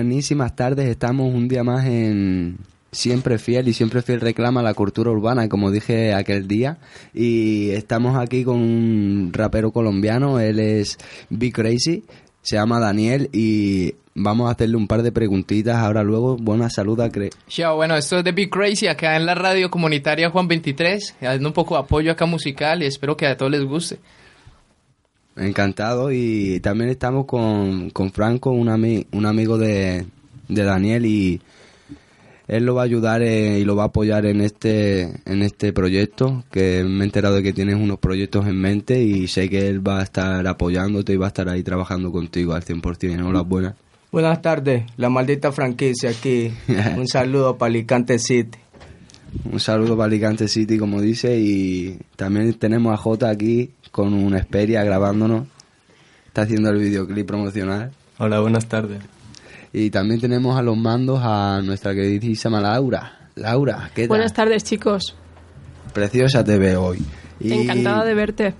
Buenísimas tardes. Estamos un día más en Siempre Fiel y Siempre Fiel reclama la cultura urbana, como dije aquel día. Y estamos aquí con un rapero colombiano, él es Be Crazy, se llama Daniel y vamos a hacerle un par de preguntitas ahora luego. Buena salud a Cre Chao, bueno, esto es de Be Crazy acá en la radio comunitaria Juan 23, dando un poco de apoyo acá musical y espero que a todos les guste. Encantado y también estamos con, con Franco, un, ami- un amigo de, de Daniel y él lo va a ayudar eh, y lo va a apoyar en este en este proyecto que me he enterado de que tienes unos proyectos en mente y sé que él va a estar apoyándote y va a estar ahí trabajando contigo al 100%. Hola, buenas. Buenas tardes, la maldita franquicia aquí. Un saludo para Alicante City. Un saludo para Alicante City, como dice, y también tenemos a Jota aquí con una Xperia grabándonos. Está haciendo el videoclip promocional. Hola, buenas tardes. Y también tenemos a los mandos a nuestra queridísima Laura. Laura, ¿qué tal? Buenas tardes, chicos. Preciosa te veo hoy. Y Encantada de verte.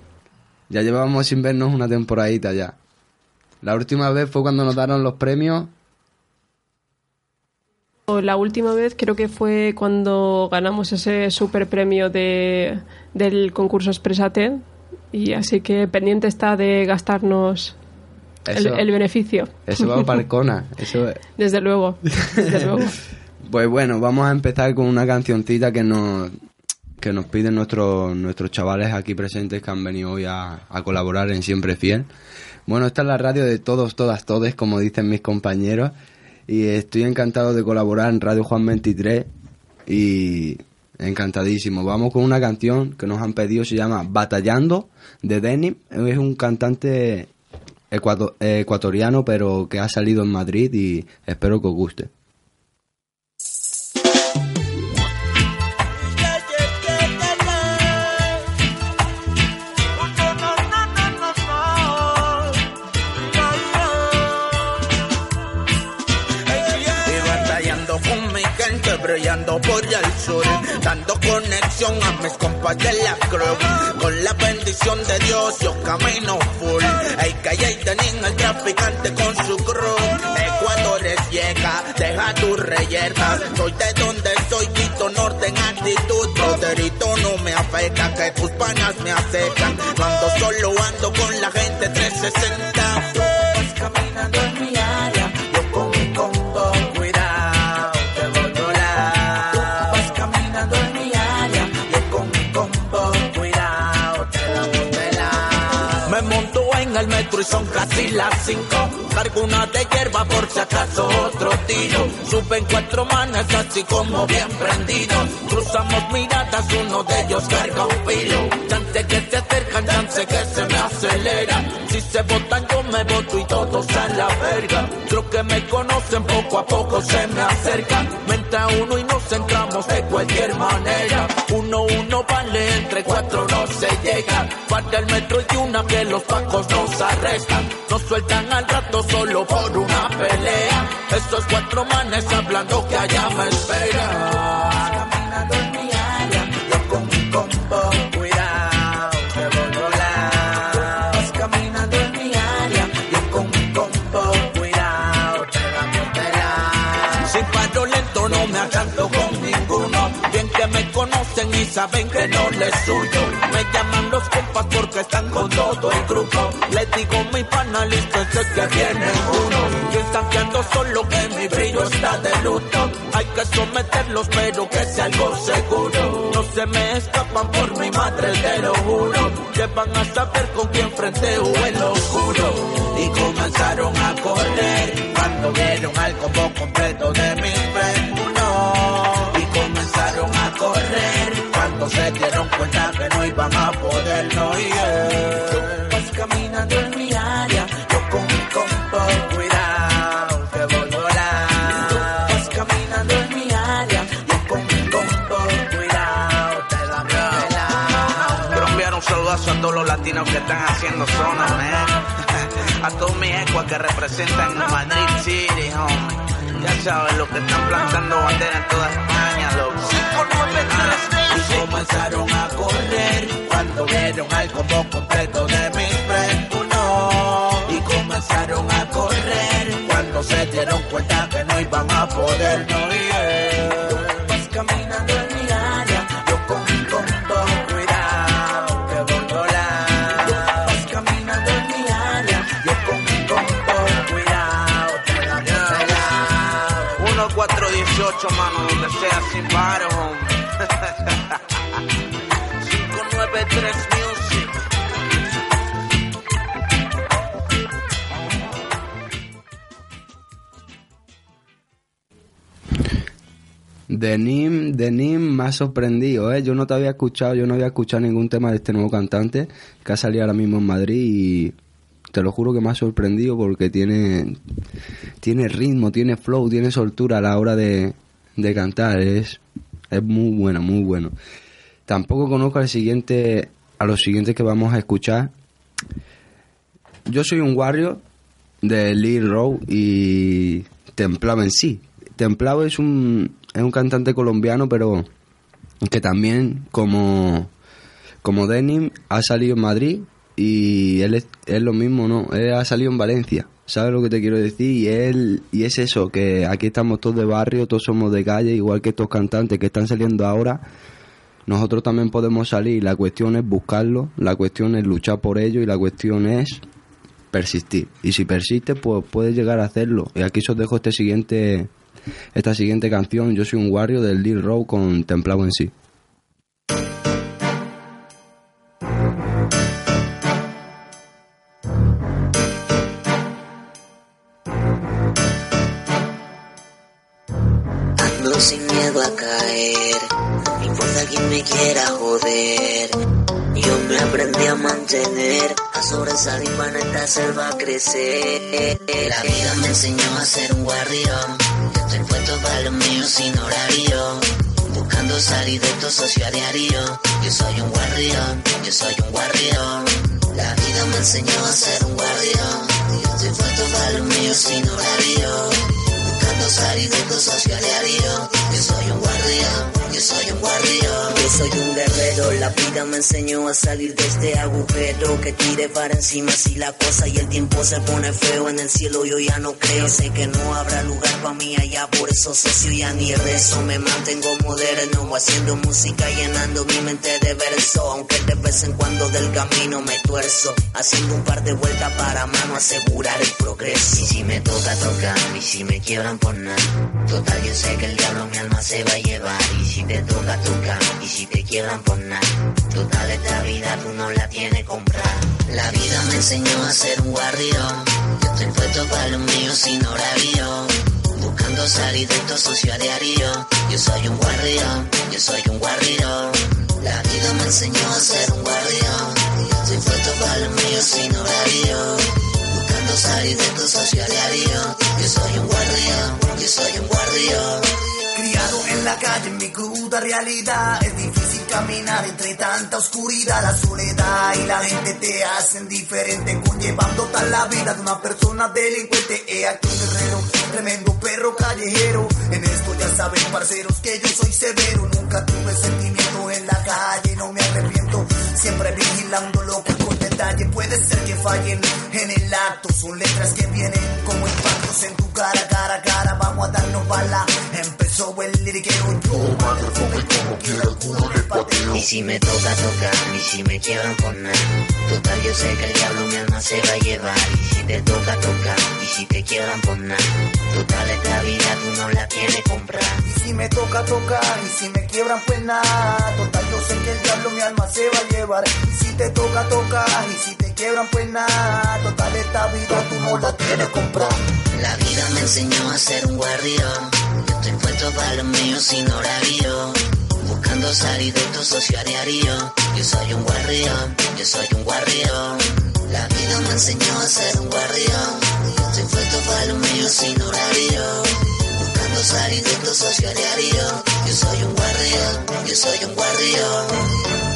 Ya llevábamos sin vernos una temporadita ya. La última vez fue cuando nos dieron los premios. La última vez creo que fue cuando ganamos ese super premio de, del concurso Expresate. Y así que pendiente está de gastarnos el, Eso, el beneficio. eso va para Arcona. Eso es- Desde luego. Desde luego. Pues bueno, vamos a empezar con una cancioncita que nos, que nos piden nuestros, nuestros chavales aquí presentes que han venido hoy a, a colaborar en Siempre Fiel. Bueno, esta es la radio de todos, todas, todes, como dicen mis compañeros. Y estoy encantado de colaborar en Radio Juan 23 y encantadísimo. Vamos con una canción que nos han pedido, se llama Batallando de Denim. Es un cantante ecuato- ecuatoriano, pero que ha salido en Madrid y espero que os guste. Por el sur, dando conexión a mis compas de la cruz. Con la bendición de Dios yo camino full. El calle tenían el traficante con su cruz. Ecuador es vieja, deja tu reyerta. Soy de donde soy, Quito Norte en actitud. Broderito no me afecta, que tus panas me acercan. Cuando solo ando con la gente 360. Y son casi las cinco. Cargo una de hierba por si acaso otro tiro. Suben cuatro manes así como bien prendidos. Cruzamos miradas, uno de ellos carga un filo. Chance que se acercan, chance que se me aceleran. Si se botan yo me boto y todos a la verga. Creo que me conocen, poco a poco se me acercan. Me entra uno y nos entramos de cualquier manera. Uno, uno vale, entre cuatro no se llega. Para el metro y una que los pacos nos arrestan. Nos sueltan al rato solo por una pelea. Esos cuatro manes hablando que allá me esperan. Saben que no les suyo. Me llaman los compas porque están con todo el grupo. Les digo mi panalista, sé que viene uno. Piensan que ando solo, que mi brillo está de luto. Hay que someterlos, pero que sea algo seguro. No se me escapan por mi madre, te lo juro. Que van a saber con quién frente o en lo oscuro. Y comenzaron a correr cuando vieron al combo completo de mi se dieron cuenta que no iban a poder no ir. Vas caminando en mi área, yo con mi combo, cuidado, que voy a volar. Vas caminando en mi área, yo con mi combo, cuidado, te la viola. Quiero enviar un saludazo a todos los latinos que están haciendo zona, man. A todos mis ecuas que representan Madrid City, homie. Ya saben lo que están plantando bandera en toda España, loco. Y comenzaron a correr cuando vieron al combo completo de mi friend. No. Y comenzaron a correr cuando se dieron cuenta que no iban a poder no ir. Vas caminando en mi área, yo con mi combo, cuidado, que voy a volar. Vas caminando en mi área, yo con mi combo, cuidado, te voy a 1418, mano, donde sea sin paro, homie. 593 Music. Denim me ha sorprendido, ¿eh? Yo no te había escuchado, yo no había escuchado ningún tema de este nuevo cantante que ha salido ahora mismo en Madrid y te lo juro que me ha sorprendido porque tiene, tiene ritmo, tiene flow, tiene soltura a la hora de, de cantar. Es, es muy bueno, muy bueno. Tampoco conozco al siguiente, a los siguientes que vamos a escuchar. Yo soy un warrior de Lee Rowe y Templado en sí. Templado es un, es un cantante colombiano, pero que también, como, como Denim, ha salido en Madrid y él es, es lo mismo, ¿no? Él ha salido en Valencia. ¿Sabes lo que te quiero decir? Y él y es eso, que aquí estamos todos de barrio, todos somos de calle, igual que estos cantantes que están saliendo ahora. Nosotros también podemos salir. La cuestión es buscarlo, la cuestión es luchar por ello y la cuestión es persistir. Y si persistes, pues puedes llegar a hacerlo. Y aquí os dejo este siguiente, esta siguiente canción. Yo soy un warrior del Lil Row con Templado en sí. La vida me enseñó a ser un guardián, yo estoy puesto para los míos sin horario. Buscando salir de esto socio a diario. Yo soy un guardián, yo soy un guardián. La vida me enseñó a ser un guardián, yo estoy puesto para los míos sin horario. Salir de a diario. Yo soy un guardián, yo soy un guardián. Yo soy un guerrero, la vida me enseñó a salir de este agujero. Que tire para encima si la cosa y el tiempo se pone feo en el cielo. Yo ya no creo, sé que no habrá lugar para mí allá. Por eso socio ya ni rezo. Me mantengo moderno, haciendo música, llenando mi mente de verso. Aunque de vez en cuando del camino me tuerzo. Haciendo un par de vueltas para mano asegurar el progreso. Y si me toca, toca. Y si me quiebran por Total, yo sé que el diablo mi alma se va a llevar. Y si te toca, toca. Y si te quiebran por nada. Total, esta vida tú no la tienes comprar. La vida me enseñó a ser un guardián. Yo estoy puesto para los míos sin horario. Buscando salir de esto socio a diario. Yo soy un guardián, yo soy un guardián. La vida me enseñó a ser un guardián. Estoy puesto para los míos sin horario. Buscando salir de esto socio a diario. Yo soy un guardián, yo soy un guardián. Criado en la calle, en mi cruda realidad. Es difícil caminar entre tanta oscuridad. La soledad y la gente te hacen diferente. Conllevando tal la vida de una persona delincuente. He aquí un guerrero, tremendo perro callejero. En esto ya saben, parceros, que yo soy severo. Nunca tuve sentimiento en la calle, no me arrepiento. Siempre vigilando lo que puede ser que fallen en el acto. Son letras que vienen como impactos en tu cara, cara, cara. Vamos a darnos bala. Empezar verso, el liriqueo yo micrófono como quiera alguno le pateo. Y si me toca tocar, y si me quiebran por nada. Total, yo sé que el diablo mi alma se va a llevar. Y si te toca tocar, y si te quiebran por nada. Total, esta vida tú no la tienes comprar. Y si me toca tocar, y si me quiebran pues nada. Total, yo sé que el diablo mi alma se va a llevar. Y si te toca tocar, y si te quiebran pues nada. Total, esta vida tú no la tienes comprar. La vida me enseñó a ser un guardián. Yo estoy puesto para los míos sin horario. Buscando salir de esto socio. Yo soy un guardián, yo soy un guardián. La vida me enseñó a ser un guardián. Yo estoy puesto para los míos sin horario. Buscando salir de esto socio. Yo soy un guardián, yo soy un guardián.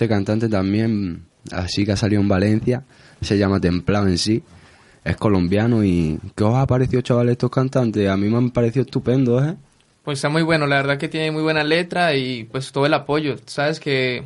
Este cantante también, así que ha salido en Valencia, se llama Templado en sí, es colombiano y ¿qué os ha parecido chavales estos cantantes? A mí me han parecido estupendos, ¿eh? Pues está muy bueno, la verdad que tiene muy buena letra y pues todo el apoyo. Sabes que,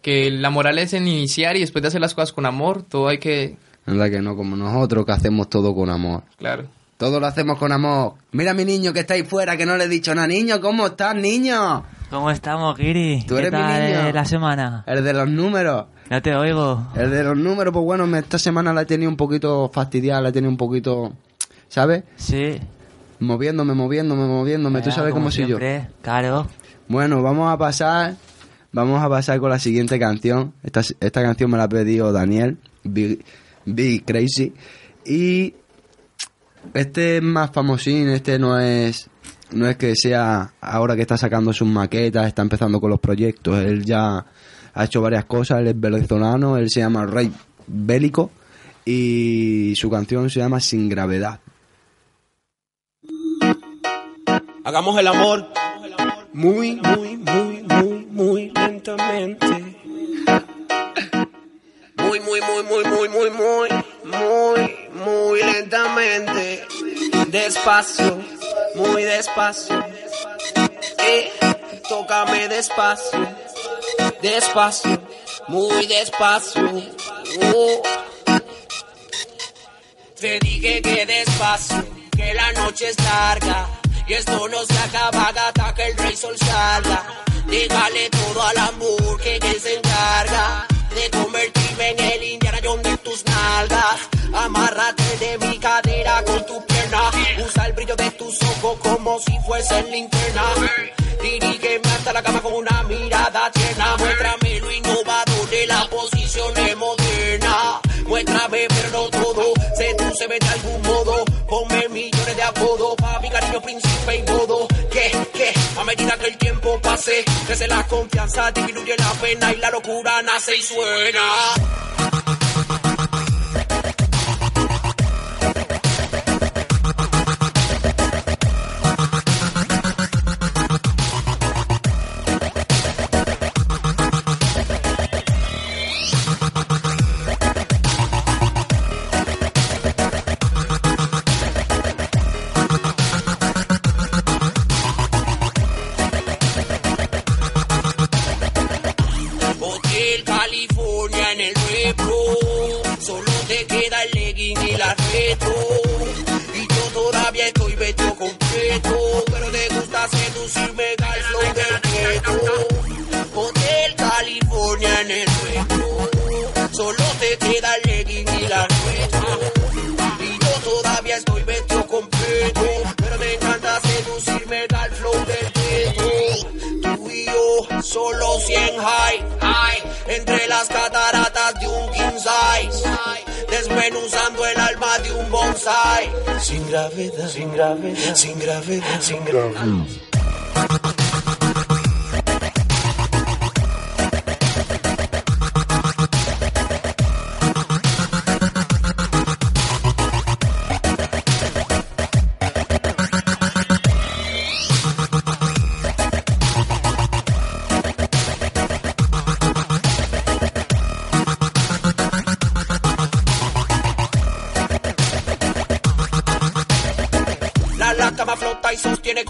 que la moral es en iniciar y después de hacer las cosas con amor, todo hay que... Anda que no, como nosotros que hacemos todo con amor. Claro. Todo lo hacemos con amor. Mira mi niño que está ahí fuera, que no le he dicho nada. Niño, ¿cómo estás, niño? ¿Cómo estamos, Kiri? ¿Tú ¿Qué eres mi tal niño? eh, la semana? El de los números. No te oigo. El de los números, pues bueno, esta semana la he tenido un poquito fastidiada, la he tenido un poquito, ¿sabes? Sí. Moviéndome, moviéndome, moviéndome. Tú sabes como cómo soy yo. Claro. Bueno, vamos a pasar, vamos a pasar con la siguiente canción. Esta, esta canción me la ha pedido Daniel, Big, Big Crazy. Y este es más famosín, este no es, no es que sea ahora que está sacando sus maquetas, está empezando con los proyectos. Él ya ha hecho varias cosas, él es venezolano, él se llama Rey Bélico y su canción se llama Sin Gravedad. Hagamos el amor muy, muy, muy, muy, muy lentamente. Muy, muy, muy, muy, muy, muy, muy, muy, muy lentamente. Despacio, muy despacio. Eh, tócame despacio, despacio, muy despacio. Oh. Te dije que despacio, que la noche es larga. Y esto no se acaba hasta que el rey sol salga. Dígale todo al amor que él se encarga. De convertirme en el Indiana de tus nalgas. Amárrate de mi cadera con tu pierna. Usa el brillo de tus ojos como si fuesen linterna. Dirígeme hasta la cama con una mirada tierna. Muéstrame lo innovador de la posición moderna. Muéstrame, pero no todo. Sedúceme de algún modo. Ponme millones de apodos. Pa' mi cariño, príncipe y modo. Que, que, a medida que el tiempo pase, crece la confianza, disminuye la pena y la locura nace y suena. Desmenuzando el alma de un bonsai. Sin gravedad, sin gravedad, sin gravedad, sin gravedad.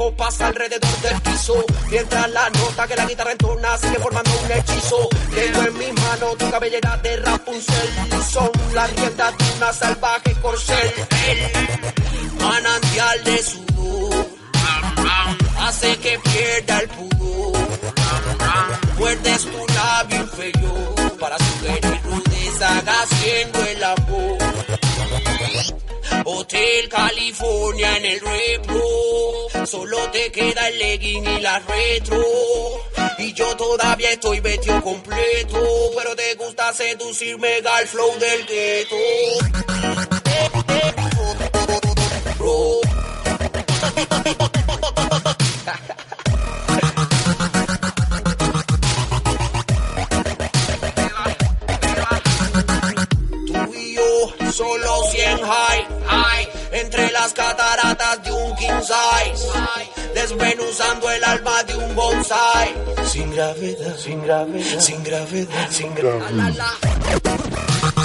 Copas alrededor del piso. Mientras la nota que la guitarra entona sigue formando un hechizo. Tengo en mi mano tu cabellera de Rapunzel. Son las riendas de una salvaje corcel. El manantial de sudor hace que pierda el pudor. Muerdes tu labio inferior para sugerir rudeza haciendo el amor. Hotel California en el repro. Solo te queda el legging y la retro. Y yo todavía estoy vestido completo. Pero te gusta seducirme al flow del. Bro. Tú y yo, solo 100 high, high, entre las cataratas de un king size, desmenuzando el alma de un bonsai. Sin gravedad, sin gravedad, sin gravedad, sin gravedad. La,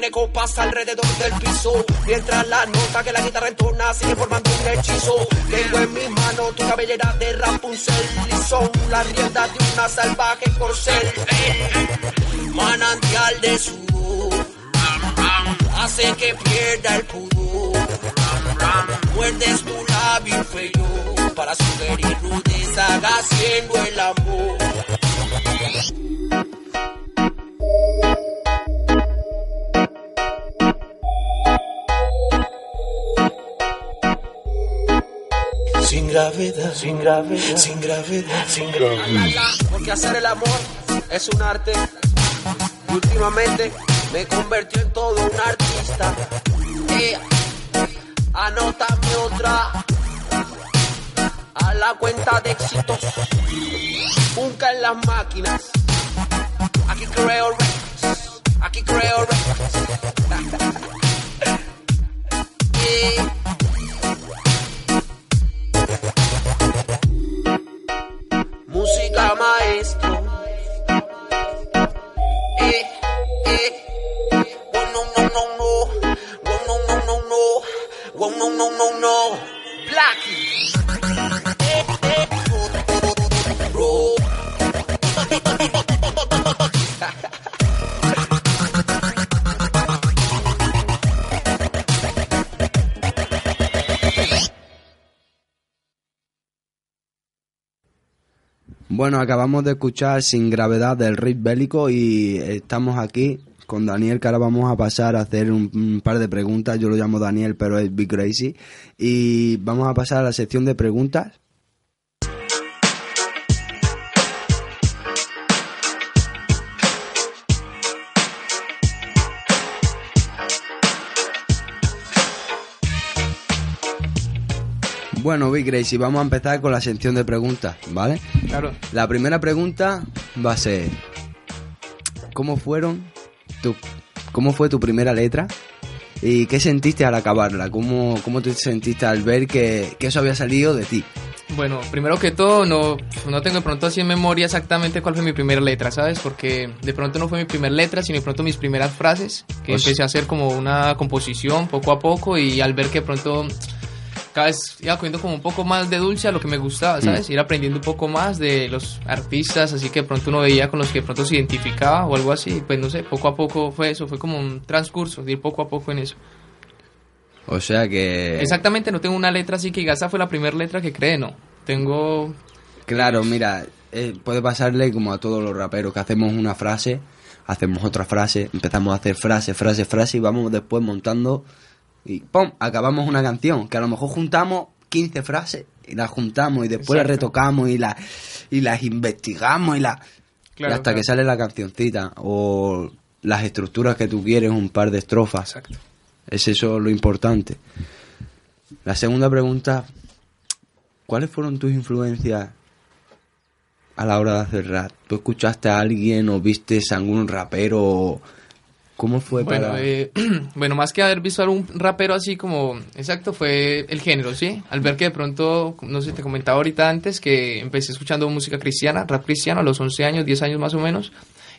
sostiene copas alrededor del piso. Mientras la nota que la guitarra entona sigue formando un hechizo. Tengo en mi mano tu cabellera de Rapunzel. Y son las riendas de una salvaje corcel. El manantial de sudor hace que pierda el pudor. Muerdes tu labio inferior para sugerir rudeza haciendo el amor. Gravedad, sin gravedad, sin gravedad, sin gravedad. Porque hacer el amor es un arte. Y últimamente me convirtió en todo un artista. Eh, anótame otra. A la cuenta de éxitos. Nunca en las máquinas. Aquí creo records. Aquí creo records. Eh, música maestro. Eh, eh. Oh, no, no, no, no. Oh, no, no, no, no. Oh, no, no, no, no. Bueno, acabamos de escuchar Sin Gravedad del Riff Bélico y estamos aquí con Daniel que ahora vamos a pasar a hacer un, un par de preguntas. Yo lo llamo Daniel, pero es Big Crazy. Y vamos a pasar a la sección de preguntas. Bueno, Big Crazy, vamos a empezar con la sección de preguntas, ¿vale? Claro. La primera pregunta va a ser ¿Cómo fueron tu cómo fue tu primera letra? ¿Y qué sentiste al acabarla? ¿Cómo, cómo te sentiste al ver que, que eso había salido de ti? Bueno, primero que todo, no, no tengo de pronto así en memoria exactamente cuál fue mi primera letra, ¿sabes? Porque de pronto no fue mi primera letra, sino de pronto mis primeras frases, que Pues- empecé a hacer como una composición poco a poco y al ver que de pronto cada vez iba cogiendo como un poco más de dulce a lo que me gustaba, ¿sabes? Ir aprendiendo un poco más de los artistas, así que de pronto uno veía con los que de pronto se identificaba o algo así, pues no sé, poco a poco fue eso, fue como un transcurso, de ir poco a poco en eso. O sea que... Exactamente, no tengo una letra así que esa fue la primera letra que creé, no. Tengo Claro, mira, eh, puede pasarle como a todos los raperos, que hacemos una frase, hacemos otra frase, empezamos a hacer frase, frase, frase y vamos después montando y ¡pum! Acabamos una canción, que a lo mejor juntamos 15 frases y las juntamos y después las retocamos y, las y las investigamos y, la, Claro, y hasta claro. que sale la cancioncita o las estructuras que tú quieres, un par de estrofas. Exacto. Es eso lo importante. La segunda pregunta, ¿cuáles fueron tus influencias a la hora de hacer rap? ¿Tú escuchaste a alguien o viste a algún rapero? ¿Cómo fue Bueno, para...? eh, bueno, más que haber visto a un rapero así como, exacto, fue el género, ¿sí? Al ver que de pronto, no sé, te comentaba ahorita antes que empecé escuchando música cristiana, rap cristiano a los 11 años, 10 años más o menos,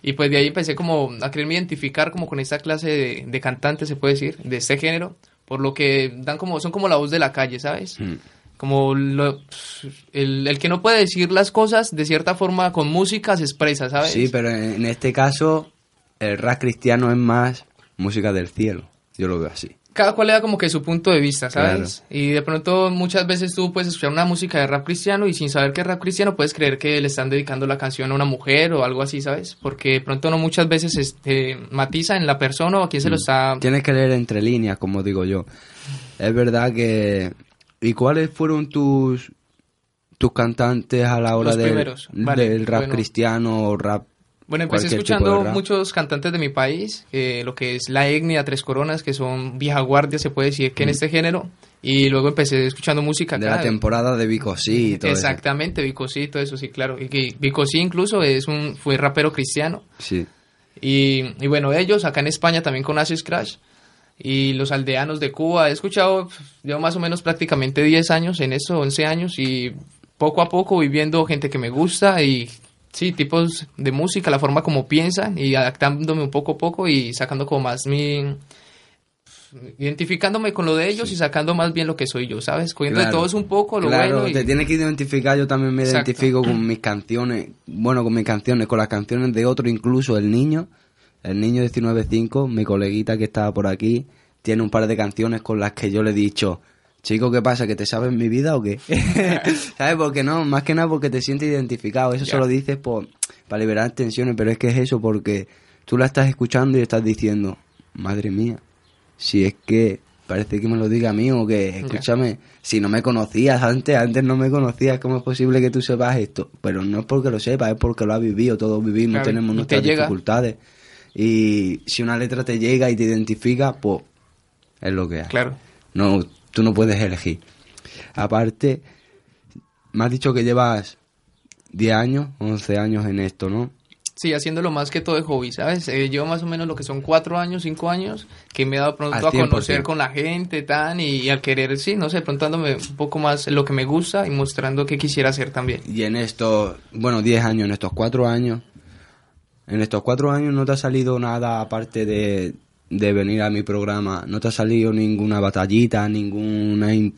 y pues de ahí empecé como a quererme identificar como con esta clase de, de cantantes, se puede decir, de este género, por lo que dan como, son como la voz de la calle, ¿sabes? Mm. Como lo- el, el que no puede decir las cosas de cierta forma con música se expresa, ¿sabes? Sí, pero en este caso el rap cristiano es más música del cielo. Yo lo veo así. cada cual le da como que su punto de vista, ¿sabes? Claro. Y de pronto muchas veces tú puedes escuchar una música de rap cristiano y sin saber que es rap cristiano puedes creer que le están dedicando la canción a una mujer o algo así, ¿sabes? Porque de pronto no muchas veces este, matiza en la persona o a quién se lo está... Tienes que leer entre líneas, como digo yo. Es verdad que... ¿Y cuáles fueron tus tus cantantes a la hora del, vale, del rap bueno. cristiano o rap? Bueno, empecé escuchando muchos cantantes de mi país, eh, lo que es La Etnia, Tres Coronas, que son vieja guardia, se puede decir que en Mm. este género. Y luego empecé escuchando música De la temporada de Vico sí y todo. Exactamente, Vico sí, todo eso sí, claro. Y que Vico sí incluso es un, fue rapero cristiano. Sí. Y, y bueno, ellos acá en España también con Acid Crash y los aldeanos de Cuba. He escuchado, llevo más o menos prácticamente 10 años en eso, 11 años y poco a poco viviendo gente que me gusta y sí, tipos de música, la forma como piensan y adaptándome un poco a poco y sacando como más mi... Identificándome con lo de ellos y sacando más bien lo que soy yo, ¿sabes? Cogiendo de todos un poco, lo Claro, bueno y... te tienes que identificar, yo también me Exacto. identifico con mis canciones, bueno, con mis canciones, con las canciones de otro, incluso el niño, el niño 19.5, mi coleguita que estaba por aquí, tiene un par de canciones con las que yo le he dicho, chico, ¿qué pasa? ¿Que te sabes mi vida o qué? ¿Sabes? Porque no, más que nada porque te sientes identificado, eso Ya. se lo dices por, para liberar tensiones, pero es que es eso, porque tú la estás escuchando y estás diciendo, madre mía, si es que parece que me lo diga a mí o que, escúchame, si no me conocías antes, antes no me conocías, ¿cómo es posible que tú sepas esto? Pero no es porque lo sepas, es porque lo has vivido, todos vivimos, Claro, tenemos nuestras dificultades. Y si una letra te llega y te identifica, pues es lo que hay. Claro. No, tú no puedes elegir. Aparte, me has dicho que llevas 10 años, 11 años en esto, ¿no? Sí, haciéndolo más que todo de hobby, ¿sabes? Eh, llevo más o menos lo que son cuatro años, cinco años, que me he dado pronto Al a conocer 100%. con la gente, tan, y, al querer, sí, no sé, pronto dándome un poco más lo que me gusta y mostrando qué quisiera hacer también. Y en estos, bueno, 10 años, en estos 4 años, en estos 4 años no te ha salido nada aparte de, de venir a mi programa, no te ha salido ninguna batallita, ninguna... in-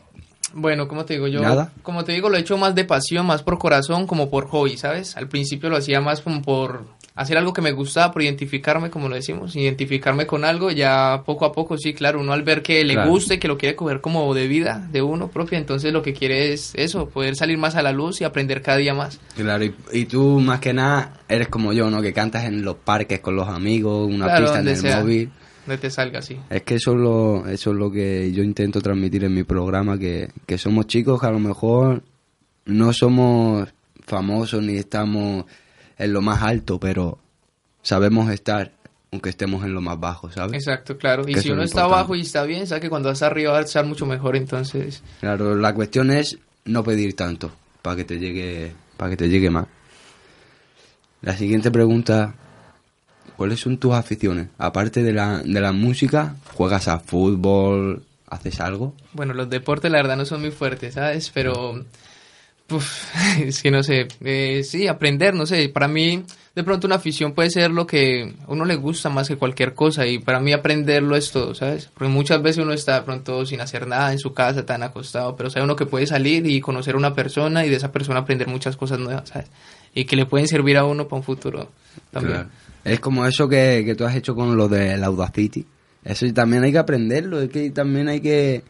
Bueno, como te digo, yo, ¿Nada? como te digo, lo he hecho más de pasión, más por corazón, como por hobby, ¿sabes? Al principio lo hacía más como por hacer algo que me gustaba, por identificarme, como lo decimos, identificarme con algo, ya poco a poco, sí, claro, uno al ver que le Claro. guste, que lo quiere coger como de vida, de uno propio, entonces lo que quiere es eso, poder salir más a la luz y aprender cada día más. Claro, y, y tú más que nada eres como yo, ¿no? Que cantas en los parques con los amigos, una Claro, pista en el sea. móvil. Donde te salga así. Es que eso es lo, eso es lo que yo intento transmitir en mi programa, que, que somos chicos que a lo mejor no somos famosos ni estamos en lo más alto, pero sabemos estar aunque estemos en lo más bajo, ¿sabes? Exacto, claro. Y si uno está abajo y está bien, sabe que cuando vas arriba va a estar mucho mejor, entonces... Claro, la cuestión es no pedir tanto para que te llegue, para que te llegue más. La siguiente pregunta, ¿cuáles son tus aficiones? Aparte de la, de la música, ¿juegas a fútbol? ¿Haces algo? Bueno, los deportes la verdad no son muy fuertes, ¿sabes? Pero... uf, es que no sé, eh, sí, aprender, no sé, para mí de pronto una afición puede ser lo que a uno le gusta más que cualquier cosa y para mí aprenderlo es todo, ¿sabes? Porque muchas veces uno está de pronto sin hacer nada en su casa, tan acostado, pero sabe uno que puede salir y conocer a una persona y de esa persona aprender muchas cosas nuevas, ¿sabes? Y que le pueden servir a uno para un futuro también. Claro. Es como eso que, que tú has hecho con lo del Audacity. Eso también hay que aprenderlo, es que también hay que,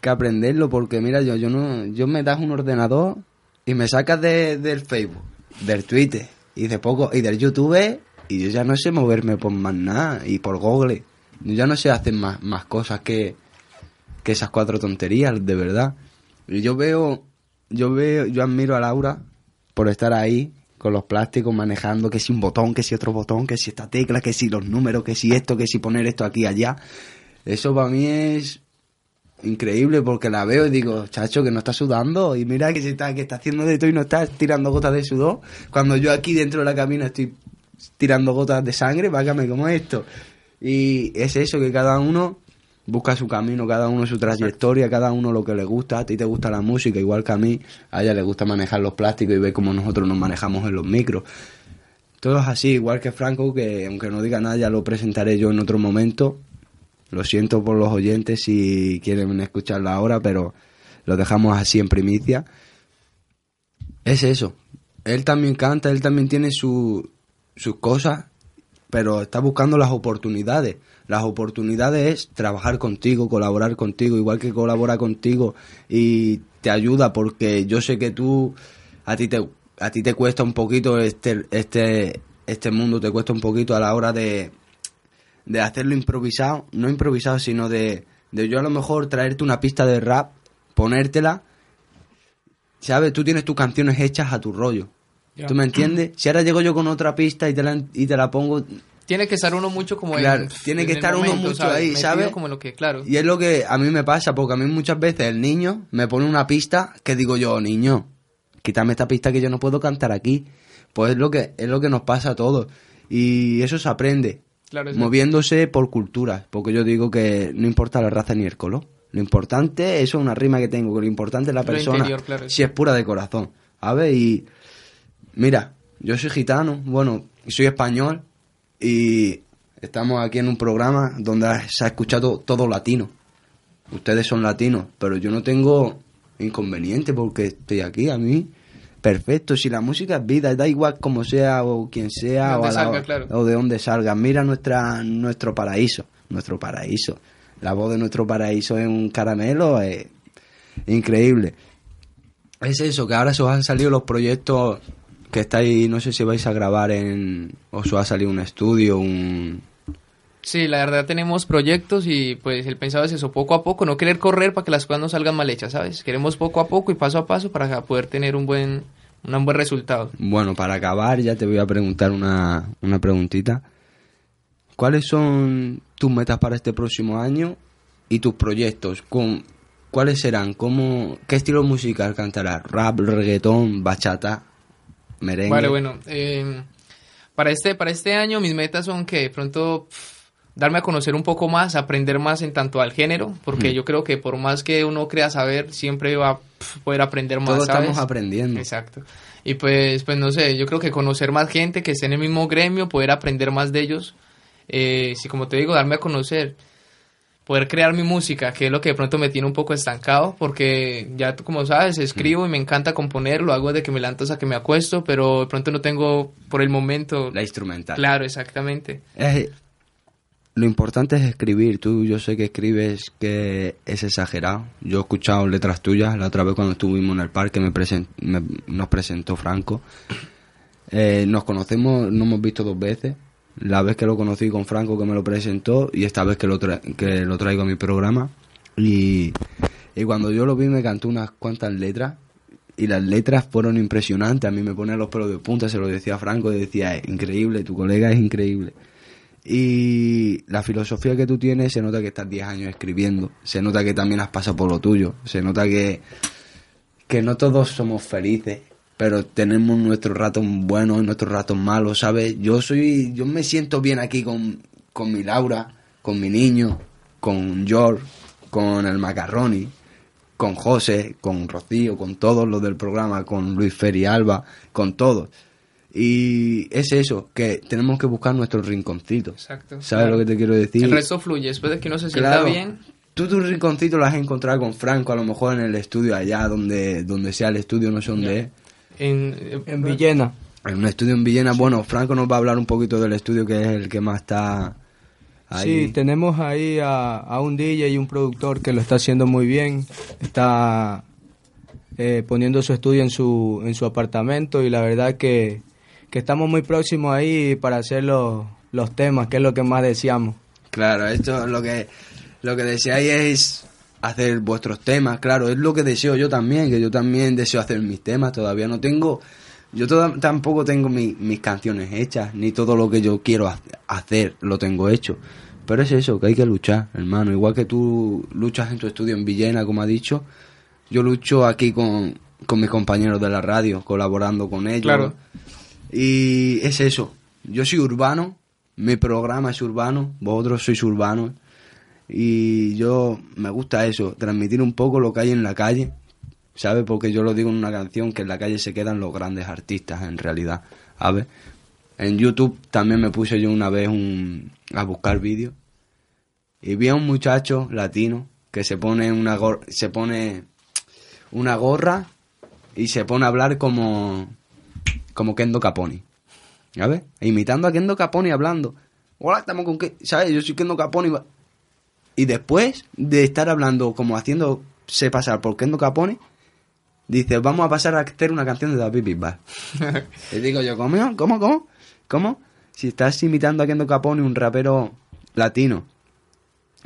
que aprenderlo, porque mira, yo, yo no, yo me das un ordenador y me sacas de, del Facebook, del Twitter y de poco, y del YouTube, y yo ya no sé moverme por más nada, y por Google. Yo ya no sé hacer más, más cosas que, que esas cuatro tonterías, de verdad. Y yo veo, yo veo, yo admiro a Laura por estar ahí con los plásticos manejando que si un botón, que si otro botón, que si esta tecla, que si los números, que si esto, que si poner esto aquí allá. Eso para mí es increíble porque la veo y digo, chacho, que no está sudando y mira que se está, que está haciendo de todo y no está tirando gotas de sudor. Cuando yo aquí dentro de la cabina estoy tirando gotas de sangre, vágame, ¿cómo es esto? Y es eso, que cada uno busca su camino, cada uno su trayectoria, cada uno lo que le gusta. A ti te gusta la música, igual que a mí. A ella le gusta manejar los plásticos y ver cómo nosotros nos manejamos en los micros. Todo es así, igual que Franco, que aunque no diga nada, ya lo presentaré yo en otro momento. Lo siento por los oyentes si quieren escucharlo ahora, pero lo dejamos así en primicia. Es eso. Él también canta, él también tiene su, sus cosas, pero está buscando las oportunidades. Las oportunidades es trabajar contigo, colaborar contigo, igual que colabora contigo y te ayuda porque yo sé que tú, a ti te, a ti te cuesta un poquito este, este, este mundo, te cuesta un poquito a la hora de, de hacerlo improvisado, no improvisado, sino de, de yo a lo mejor traerte una pista de rap, ponértela, ¿sabes? Tú tienes tus canciones hechas a tu rollo. ¿Tú me entiendes? Si ahora llego yo con otra pista y te la, y te la pongo, Tiene que estar uno mucho como Claro, en, tiene que en estar uno mucho ahí, ¿sabes? Como lo que, claro. Y es lo que a mí me pasa, porque a mí muchas veces el niño me pone una pista que digo yo, niño, quítame esta pista que yo no puedo cantar aquí. Pues es lo que, es lo que nos pasa a todos. Y eso se aprende, Claro, moviéndose por culturas, porque yo digo que no importa la raza ni el color. Lo importante, eso es una rima que tengo, que lo importante es la persona, interior, claro. si es pura de corazón. ¿Sabes? Y mira, yo soy gitano, bueno, soy español y estamos aquí en un programa donde se ha escuchado todo latino. Ustedes son latinos, pero yo no tengo inconveniente porque estoy aquí, a mí perfecto. Si la música es vida, da igual como sea o quien sea o, donde a la- salga, claro. o de donde salga. Mira nuestra nuestro paraíso, nuestro paraíso. La voz de nuestro paraíso es un caramelo, es increíble. Es eso, que ahora se os han salido los proyectos que estáis, no sé si vais a grabar en, o os ha salido un estudio, un... Sí, la verdad tenemos proyectos y pues el pensado es eso, poco a poco, no querer correr para que las cosas no salgan mal hechas, ¿sabes? Queremos poco a poco y paso a paso para poder tener un buen, un buen resultado. Bueno, para acabar ya te voy a preguntar una, una preguntita. ¿Cuáles son tus metas para este próximo año y tus proyectos? Con, ¿Cuáles serán? ¿Cómo, ¿Qué estilo musical cantarás? ¿Rap, reggaetón, bachata, merengue? Vale, bueno, eh, para este para este año mis metas son que de pronto darme a conocer un poco más, aprender más en tanto al género, porque Mm. yo creo que por más que uno crea saber, siempre va a poder aprender más, Todos ¿sabes? estamos aprendiendo. Exacto. Y pues, pues no sé, yo creo que conocer más gente que esté en el mismo gremio, poder aprender más de ellos, eh, si como te digo, darme a conocer, poder crear mi música, que es lo que de pronto me tiene un poco estancado, porque ya tú como sabes, escribo y me encanta componer, lo hago de que me levanto hasta que me acuesto, pero de pronto no tengo por el momento... La instrumental. Claro, exactamente. Es- lo importante es escribir. Tú, yo sé que escribes que es exagerado. Yo he escuchado letras tuyas la otra vez cuando estuvimos en el parque, me, presen- me- nos presentó Franco. Eh, nos conocemos, nos hemos visto dos veces. La vez que lo conocí con Franco que me lo presentó y esta vez que lo, tra- que lo traigo a mi programa. Y, y cuando yo lo vi me cantó unas cuantas letras y las letras fueron impresionantes. A mí me ponía los pelos de punta, se lo decía a Franco y decía, "Es increíble, tu colega es increíble. Y la filosofía que tú tienes se nota que estás 10 años escribiendo, se nota que también has pasado por lo tuyo, se nota que, que no todos somos felices, pero tenemos nuestros ratos buenos y nuestros ratos malos, ¿sabes? Yo soy, yo me siento bien aquí con, con mi Laura, con mi niño, con George, con el Macarroni, con José, con Rocío, con todos los del programa, con Luis Ferri Alba, con todos. Y es eso, que tenemos que buscar nuestro rinconcito. Exacto. ¿Sabes claro. lo que te quiero decir? El resto fluye, después de que uno se sienta Claro. bien, Tú tu rinconcito lo has encontrado con Franco, a lo mejor en el estudio allá, donde, donde sea el estudio, no sé dónde es. En, En Villena. En un estudio en Villena. Bueno, Franco nos va a hablar un poquito del estudio, que es el que más está ahí. Sí, tenemos ahí a, a un DJ y un productor que lo está haciendo muy bien. Está eh, poniendo su estudio en su, en su apartamento y la verdad que, que estamos muy próximos ahí para hacer los, los temas, que es lo que más deseamos. Claro, esto es lo que, lo que deseáis es hacer vuestros temas, claro, es lo que deseo yo también, que yo también deseo hacer mis temas, todavía no tengo, yo toda- tampoco tengo mi- mis canciones hechas, ni todo lo que yo quiero ha- hacer lo tengo hecho, Pero es eso, que hay que luchar, hermano. Igual que tú luchas en tu estudio en Villena, como ha dicho, yo lucho aquí con, con mis compañeros de la radio, colaborando con ellos. Claro. Y es eso. Yo soy urbano, mi programa es urbano, vosotros sois urbanos. Y yo me gusta eso, transmitir un poco lo que hay en la calle, ¿sabes? Porque yo lo digo en una canción que en la calle se quedan los grandes artistas, en realidad, ¿sabes? En YouTube también me puse yo una vez un, a buscar vídeos y vi a un muchacho latino que se pone una gor- se pone una gorra y se pone a hablar como como Kendo Caponi. ¿Sabes? Imitando a Kendo Caponi hablando. Hola, estamos con qué, ¿sabes? Yo soy Kendo Caponi. Y después de estar hablando como haciéndose pasar por Kendo Caponi, dice, "Vamos a pasar a hacer una canción de David Bisbal." Y digo yo, ¿cómo? ¿Cómo? ¿Cómo? ¿Cómo? Si estás imitando a Kendo Capone, un rapero latino,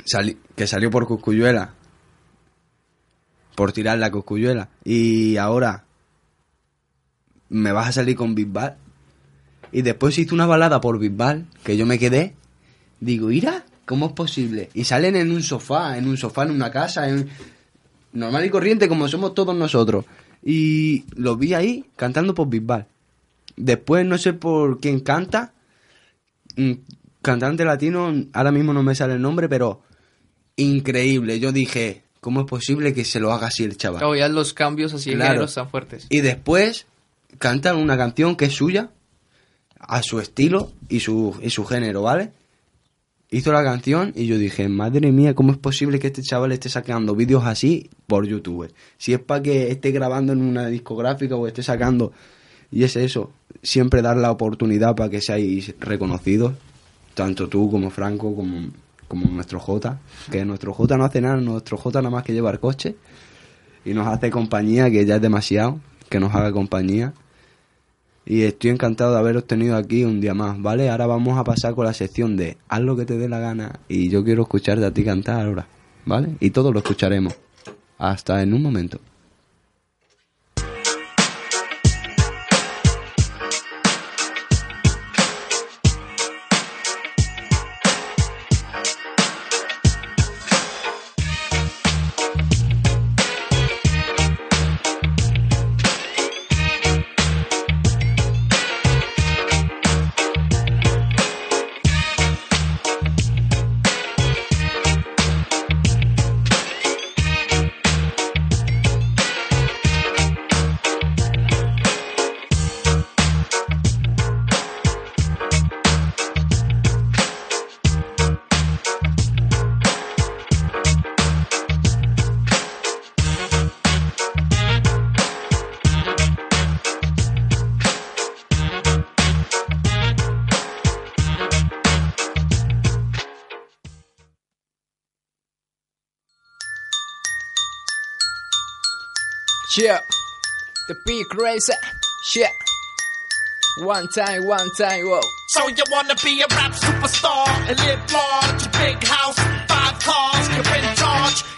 sali- que salió por Cuscuyuela, por tirar la Cuscuyuela, y ahora me vas a salir con Bisbal, y después hizo una balada por Bisbal, que yo me quedé, digo, ira, ¿cómo es posible? Y salen en un sofá, en un sofá, en una casa, en normal y corriente como somos todos nosotros. Y lo vi ahí cantando por Bisbal. Después no sé por quién canta. Cantante latino, ahora mismo no me sale el nombre, pero increíble. Yo dije, ¿cómo es posible que se lo haga así el chaval? Ya los cambios así Claro. tan fuertes. Y después cantan una canción que es suya, a su estilo y su, y su género, ¿vale? Hizo la canción y yo dije, madre mía, ¿cómo es posible que este chaval esté sacando vídeos así por YouTube? Si es para que esté grabando en una discográfica o esté sacando... Y es eso, siempre dar la oportunidad para que seáis reconocidos, tanto tú como Franco, como, como nuestro J, que nuestro J no hace nada, nuestro J nada más que lleva el coche y nos hace compañía, que ya es demasiado, que nos haga compañía. Y estoy encantado de haberos tenido aquí un día más, ¿vale? Ahora vamos a pasar con la sección de haz lo que te dé la gana y yo quiero escucharte a ti cantar ahora, ¿vale? Y todos lo escucharemos. Hasta en un momento. Yeah, the big crazy. Yeah. One time, one time, whoa. So you wanna be a rap superstar and live large, big house, five cars, you're in charge.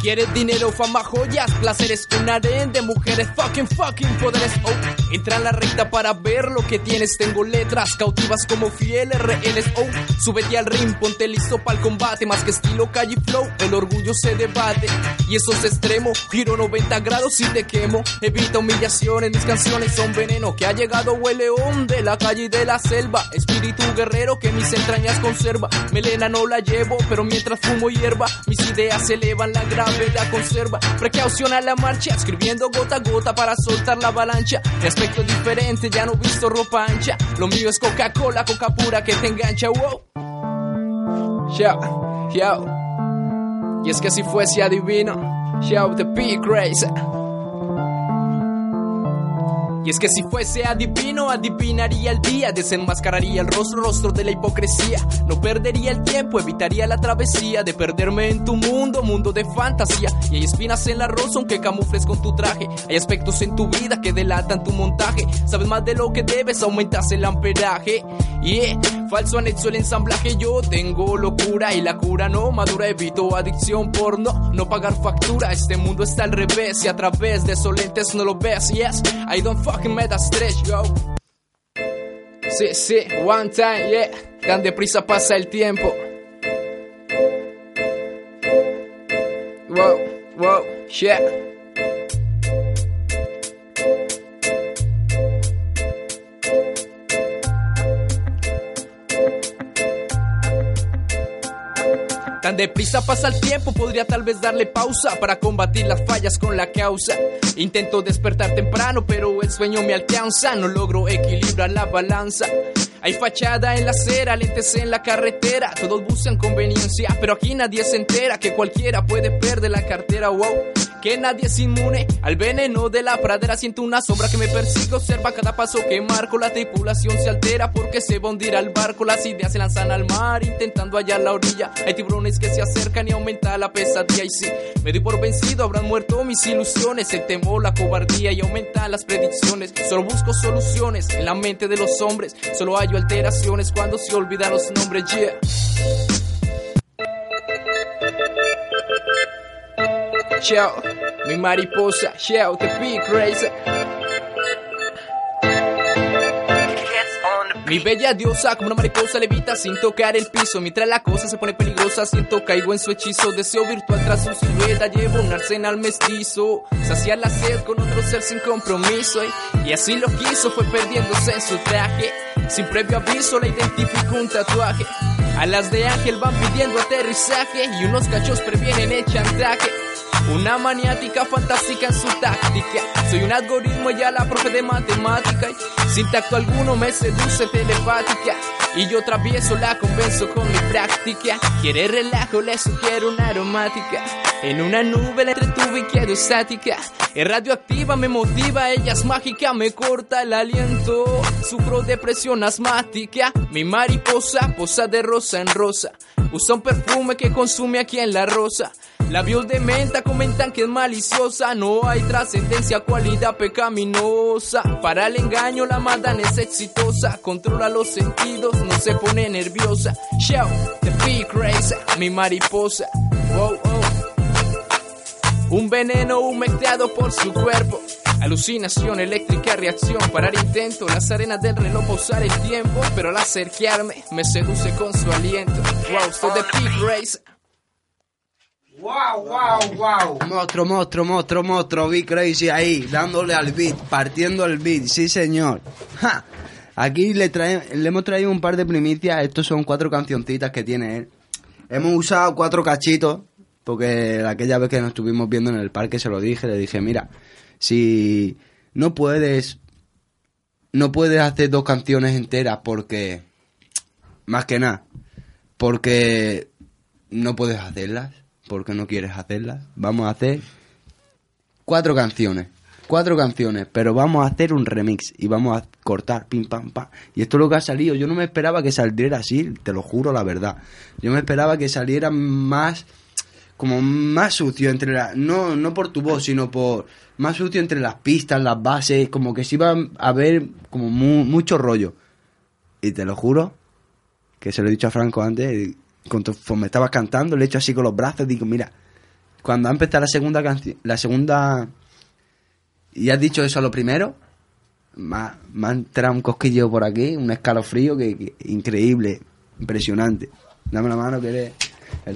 ¿Quieres dinero, fama, joyas, placeres, un harén de mujeres, fucking, fucking poderes? Oh, entra en la recta para ver lo que tienes. Tengo letras cautivas como fieles rehenes. Oh, súbete al ring, ponte listo para el combate. Más que estilo calle flow, el orgullo se debate. Y eso es extremo, giro 90 grados y te quemo. Evita humillaciones, mis canciones son veneno. Que ha llegado el león de la calle y de la selva. Espíritu guerrero que mis entrañas conserva. Melena no la llevo, pero mientras fumo hierba, mis ideas se elevan, la gravedad conserva. Precaución a la marcha, escribiendo gota a gota para soltar la avalancha. De aspecto diferente, ya no visto ropa ancha. Lo mío es Coca-Cola, coca pura que te engancha, wow. Yo, yo. Y es que si fuese adivino, yo, the big grace. Y es que si fuese adivino, adivinaría el día, desenmascararía el rostro, rostro de la hipocresía. No perdería el tiempo, evitaría la travesía de perderme en tu mundo, mundo de fantasía. Y hay espinas en la rosa, aunque camufles con tu traje. Hay aspectos en tu vida que delatan tu montaje. Sabes más de lo que debes, aumentas el amperaje. Yeah, falso anexo el ensamblaje. Yo tengo locura y la cura no madura. Evito adicción por no, pagar factura. Este mundo está al revés y a través de esos lentes no lo ves. Yes, I don't fucking me that stretch, yo. Sí, sí, one time, yeah. Tan deprisa pasa el tiempo. Wow, wow, yeah. Tan deprisa pasa el tiempo, podría tal vez darle pausa para combatir las fallas con la causa. Intento despertar temprano, pero el sueño me alcanza, no logro equilibrar la balanza. Hay fachada en la acera, lentes en la carretera, todos buscan conveniencia, pero aquí nadie se entera que cualquiera puede perder la cartera, wow. Que nadie es inmune al veneno de la pradera. Siento una sombra que me persigue, observa cada paso que marco. La tripulación se altera porque se va a hundir al barco. Las ideas se lanzan al mar intentando hallar la orilla. Hay tiburones que se acercan y aumenta la pesadilla. Y sí, me doy por vencido, habrán muerto mis ilusiones. El temor, la cobardía y aumentan las predicciones. Solo busco soluciones en la mente de los hombres. Solo hallo alteraciones cuando se olvidan los nombres. Yeah. Chao, mi mariposa, chao, te be Mi bella diosa, como una mariposa levita sin tocar el piso. Mientras la cosa se pone peligrosa, siento caigo en su hechizo. Deseo virtual tras su silueta, llevo un arsenal mestizo. Saciar la sed con otro ser sin compromiso. Y, y así lo quiso, fue perdiéndose en su traje. Sin previo aviso, la identificó un tatuaje. Alas de ángel van pidiendo aterrizaje. Y unos cachos previenen el chantaje. Una maniática fantástica en su táctica. Soy un algoritmo ya la profe de matemática. Sin tacto alguno me seduce telepática. Y yo travieso la convenzo con mi práctica. Quiere relajo, le sugiero una aromática. En una nube la entretuve y quedo estática. Es radioactiva, me motiva, ella es mágica, me corta el aliento. Sufro depresión asmática. Mi mariposa posa de rosa en rosa. Usa un perfume que consume aquí en la rosa. Labios de menta comentan que es maliciosa. No hay trascendencia, cualidad pecaminosa. Para el engaño, la madana es exitosa. Controla los sentidos, no se pone nerviosa. Show, the big crazy, mi mariposa. Wow. Un veneno humectado por su cuerpo. Alucinación eléctrica, reacción, parar intento. Las arenas del reloj pausar el tiempo. Pero al acercarme, me seduce con su aliento. Wow, the big race. Wow, wow, wow. Monstruo, monstruo, monstruo, monstruo, Big Crazy ahí, dándole al beat, partiendo el beat, sí señor. Ja. Aquí le, trae, le hemos traído un par de primicias, estos son cuatro cancioncitas que tiene él. Hemos usado cuatro cachitos, porque aquella vez que nos estuvimos viendo en el parque se lo dije, le dije, mira, si no puedes, no puedes hacer dos canciones enteras porque, más que nada, porque no puedes hacerlas porque no quieres hacerlas. Vamos a hacer cuatro canciones. Cuatro canciones, pero vamos a hacer un remix y vamos a cortar pim pam pam. Y esto es lo que ha salido. Yo no me esperaba que saliera así, te lo juro la verdad. Yo me esperaba que saliera más como más sucio entre la, no no por tu voz, sino por más sucio entre las pistas, las bases, como que se iba a ver como mu- mucho rollo. Y te lo juro que se lo he dicho a Franco antes, conforme estabas cantando, le he hecho así con los brazos, digo, mira, cuando ha empezado la segunda canción, la segunda, y has dicho eso a lo primero, me ha, me ha entrado un cosquillo por aquí, un escalofrío que, que- increíble, impresionante. Dame la mano que eres,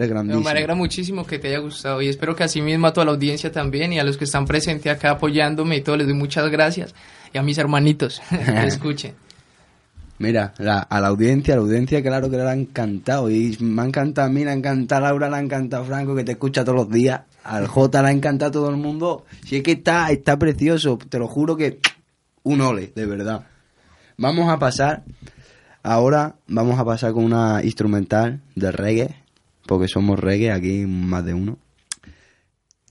grandísimo. me alegra muchísimo que te haya gustado y espero que así mismo a toda la audiencia también y a los que están presentes acá apoyándome y todo les doy muchas gracias y a mis hermanitos que escuchen. Mira, la- a la audiencia, a la audiencia, claro que le ha encantado. Y me ha encantado a mí, le ha encantado a Laura, le ha encantado a Franco, que te escucha todos los días. Al J le ha encantado a todo el mundo. Si es que está, está precioso, te lo juro que un ole, de verdad. Vamos a pasar, ahora vamos a pasar con una instrumental de reggae, porque somos reggae aquí más de uno.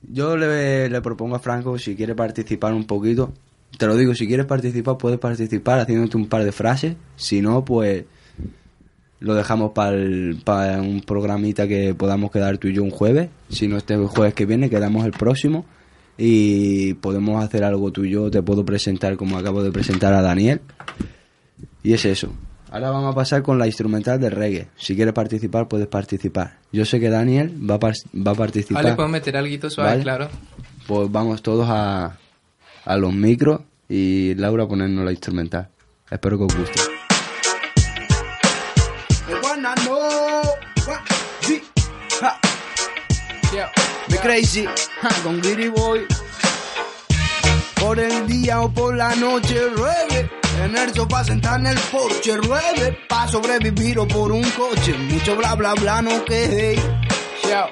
Yo le, le propongo a Franco si quiere participar un poquito. Te lo digo, si quieres participar, puedes participar haciéndote un par de frases. Si no, pues lo dejamos para un programita que podamos quedar tú y yo un jueves. Si no, este jueves que viene, quedamos el próximo. Y podemos hacer algo tú y yo. Te puedo presentar como acabo de presentar a Daniel. Y es eso. Ahora vamos a pasar con la instrumental de reggae. Si quieres participar, puedes participar. Yo sé que Daniel va a, va a participar. Vale, puedo meter algo suave, Vale. claro. Pues vamos todos a, a los micros y Laura ponernos la instrumental. Espero que os guste. Me crazy, con Giri Boy. Por el día o por la noche, rueve. En el sofá sentar en el porche, rueve. Pa' sobrevivir o por un coche. Mucho bla bla bla, no quejéis. Chao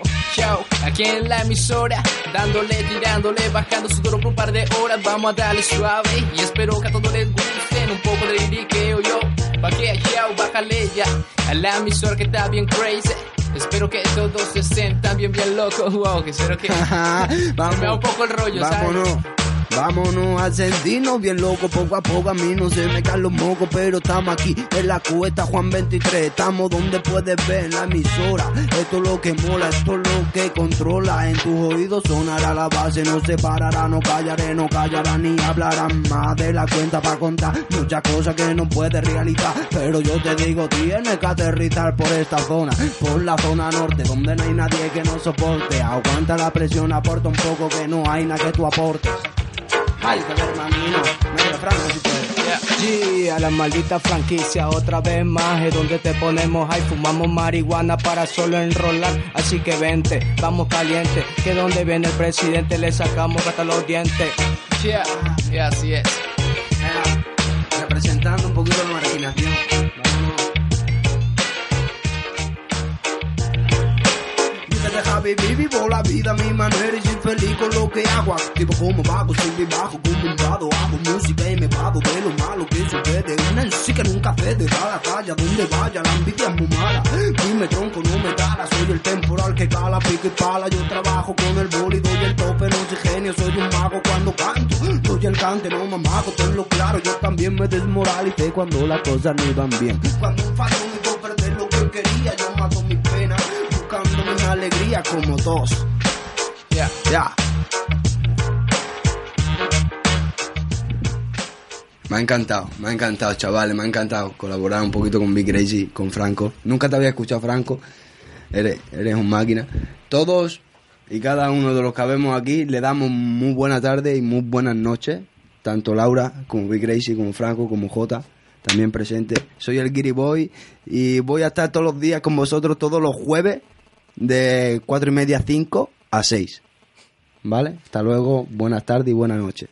aquí en la emisora, dándole, tirándole, bajando su duro por un par de horas, vamos a darle suave y espero que a todos les guste un poco de liriqueo yo, pa' que chao, bájale ya a la emisora que está bien crazy. Espero que todos se estén también bien locos, wow, que espero que Vamos. me da un poco el rollo, ¿sabes? Vámonos. A sentirnos bien locos, poco a poco a mí no se me caen los mocos, pero estamos aquí en la cuesta Juan 23, estamos donde puedes ver la emisora, esto es lo que mola, esto es lo que controla, en tus oídos sonará la base, no se parará, no callaré, no callará ni hablarán más de la cuenta para contar muchas cosas que no puedes realizar, pero yo te digo, tienes que aterrizar por esta zona, por la zona norte, donde no hay nadie que nos soporte, aguanta la presión, aporta un poco que no hay nada que tú aportes. Ay, que hermanino, medio franco si puedes. Sí, a la maldita franquicia otra vez más es donde te ponemos ahí, fumamos marihuana para solo enrolar, así que vente, vamos caliente, que donde viene el presidente le sacamos hasta los dientes. Yeah, yeah, así es. Representando un poquito la marginación. Vivo la vida a mi manera y soy feliz con lo que hago. Activo como vago, soy bajo como un. Hago música y me vado de lo malo que sucede. Una en sí que nunca cede, da la talla donde vaya. La envidia es muy mala. Dime tronco, no me tala. Soy el temporal que cala, pico y pala. Yo trabajo con el boli, doy el tope, no soy genio. Soy un mago cuando canto. Soy el cante, no mamago, tenlo claro. Yo también me desmoralicé cuando las cosas no iban bien. Cuando fallo alegría como dos. Ya. Ya. Me ha encantado, me ha encantado, chavales, me ha encantado colaborar un poquito con Big Crazy, con Franco. Nunca te había escuchado, Franco. Eres, eres un máquina. Todos y cada uno de los que vemos aquí le damos muy buena tarde y muy buenas noches. Tanto Laura como Big Crazy, como Franco, como Jota, también presente. Soy el Giri Boy y voy a estar todos los días con vosotros todos los jueves de cuatro y media a 5 a 6. ¿Vale? Hasta luego, buenas tardes y buenas noches.